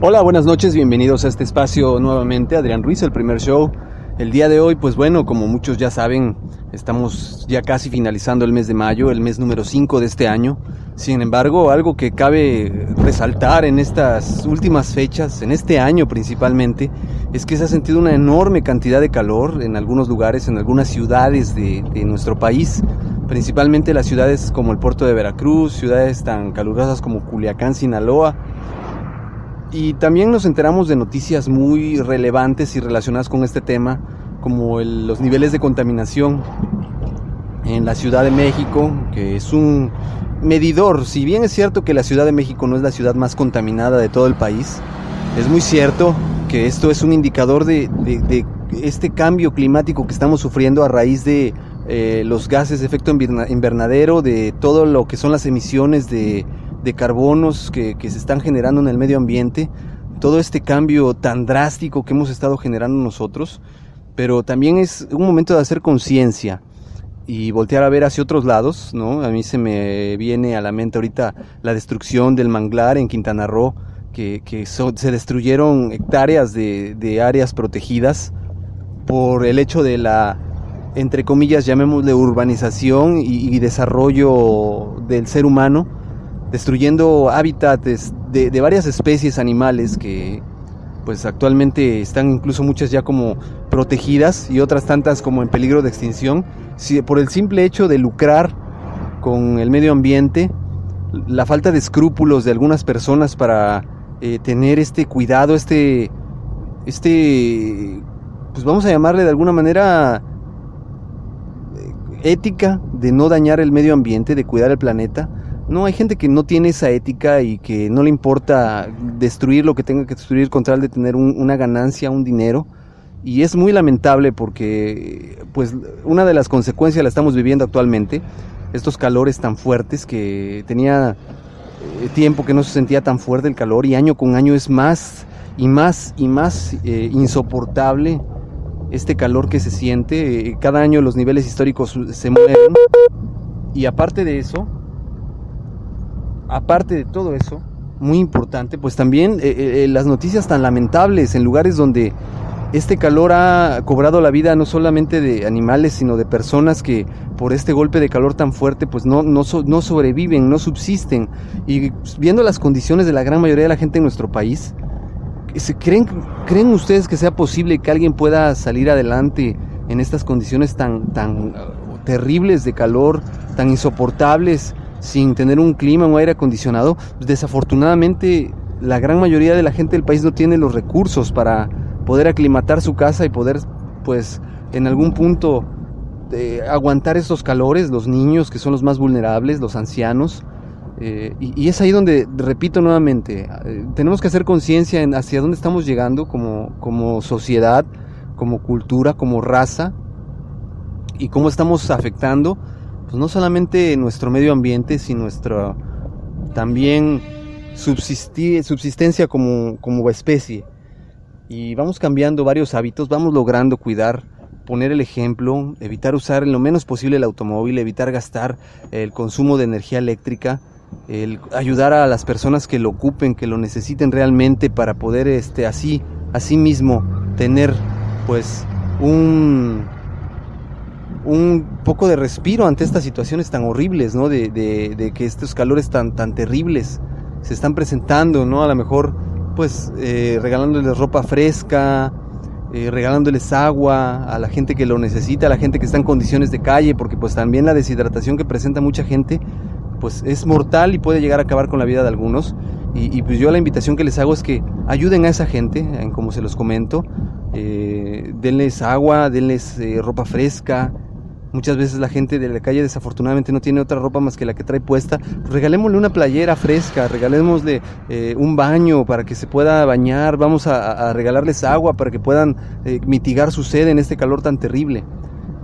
Hola, buenas noches, bienvenidos a este espacio nuevamente. Adrián Ruiz, el primer show. El día de hoy, pues bueno, como muchos ya saben, estamos ya casi finalizando el mes de mayo, el mes número 5 de este año. Sin embargo, algo que cabe resaltar en estas últimas fechas, en este año principalmente, es que se ha sentido una enorme cantidad de calor en algunos lugares, en algunas ciudades de, de nuestro país, principalmente las ciudades como el puerto de Veracruz, ciudades tan calurosas como Culiacán, Sinaloa, y también nos enteramos de noticias muy relevantes y relacionadas con este tema, como los niveles de contaminación en la Ciudad de México, que es un medidor. Si bien es cierto que la Ciudad de México no es la ciudad más contaminada de todo el país, es muy cierto que esto es un indicador de, este cambio climático que estamos sufriendo a raíz de eh, los gases de efecto invernadero, de todo lo que son las emisiones de de carbonos que, se están generando en el medio ambiente, todo este cambio tan drástico que hemos estado generando nosotros, pero también es un momento de hacer conciencia y voltear a ver hacia otros lados, ¿no? A mí se me viene a la mente ahorita la destrucción del manglar en Quintana Roo, que, se destruyeron hectáreas de, áreas protegidas por el hecho de la, entre comillas, llamémosle urbanización y desarrollo del ser humano, destruyendo hábitats de, varias especies animales que pues actualmente están incluso muchas ya como protegidas y otras tantas como en peligro de extinción, por el simple hecho de lucrar con el medio ambiente, la falta de escrúpulos de algunas personas para eh, tener este cuidado, este, este, pues vamos a llamarle de alguna manera ética de no dañar el medio ambiente, de cuidar el planeta, no, hay gente que no tiene esa ética y que no le importa destruir lo que tenga que destruir con tal de tener una ganancia, un dinero. Y es muy lamentable porque, pues, una de las consecuencias la estamos viviendo actualmente. Estos calores tan fuertes que tenía eh, tiempo que no se sentía tan fuerte el calor y año con año es más y más y más eh, insoportable este calor que se siente. Eh, cada año los niveles históricos se mueven. Y aparte de eso, aparte de todo eso, muy importante, pues también eh, eh, las noticias tan lamentables en lugares donde este calor ha cobrado la vida no solamente de animales, sino de personas que por este golpe de calor tan fuerte pues no, no sobreviven, no subsisten. Y viendo las condiciones de la gran mayoría de la gente en nuestro país, ¿creen, ¿creen ustedes que sea posible que alguien pueda salir adelante en estas condiciones tan, tan terribles de calor, tan insoportables? sin tener un clima, un aire acondicionado, desafortunadamente la gran mayoría de la gente del país no tiene los recursos para poder aclimatar su casa y poder, pues, en algún punto eh, aguantar estos calores, los niños que son los más vulnerables, los ancianos. Eh, y, es ahí donde, repito nuevamente, eh, tenemos que hacer conciencia en hacia dónde estamos llegando como, como sociedad, como cultura, como raza, y cómo estamos afectando pues no solamente nuestro medio ambiente, sino nuestra también subsistencia como, como especie. Y vamos cambiando varios hábitos, vamos logrando cuidar, poner el ejemplo, evitar usar lo menos posible el automóvil, evitar gastar el consumo de energía eléctrica, el ayudar a las personas que lo ocupen, que lo necesiten realmente para poder este así, así mismo tener pues un un poco de respiro ante estas situaciones tan horribles, ¿no? De, que estos calores tan, tan terribles se están presentando, ¿no? A lo mejor, pues, eh, regalándoles ropa fresca, eh, regalándoles agua a la gente que lo necesita, a la gente que está en condiciones de calle, porque pues también la deshidratación que presenta mucha gente, pues es mortal y puede llegar a acabar con la vida de algunos. Y, pues yo la invitación que les hago es que ayuden a esa gente, en como se los comento, eh, denles agua, denles ropa fresca, Muchas veces la gente de la calle desafortunadamente no tiene otra ropa más que la que trae puesta. regalémosle una playera fresca, regalémosle eh, un baño para que se pueda bañar, vamos a, regalarles agua para que puedan eh, mitigar su sed en este calor tan terrible.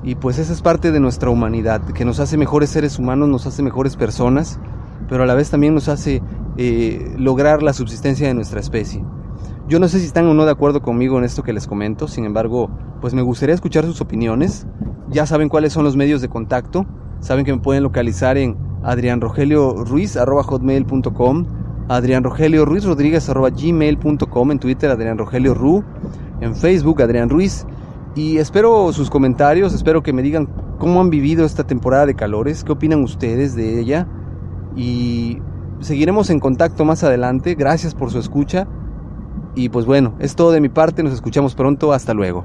Y pues esa es parte de nuestra humanidad, que nos hace mejores seres humanos, nos hace mejores personas, pero a la vez también nos hace eh, lograr la subsistencia de nuestra especie. Yo no sé si están o no de acuerdo conmigo en esto que les comento, sin embargo, pues me gustaría escuchar sus opiniones. Ya saben cuáles son los medios de contacto. Saben que me pueden localizar en adrianrogelioruiz.com, Adrián Rogelio Ruiz Rodríguez gmail.com, en Twitter Adrián Rogelio Ru, en Facebook Adrián Ruiz. Y espero sus comentarios, espero que me digan cómo han vivido esta temporada de calores, qué opinan ustedes de ella. Y seguiremos en contacto más adelante. Gracias por su escucha. Y pues bueno, es todo de mi parte, nos escuchamos pronto, hasta luego.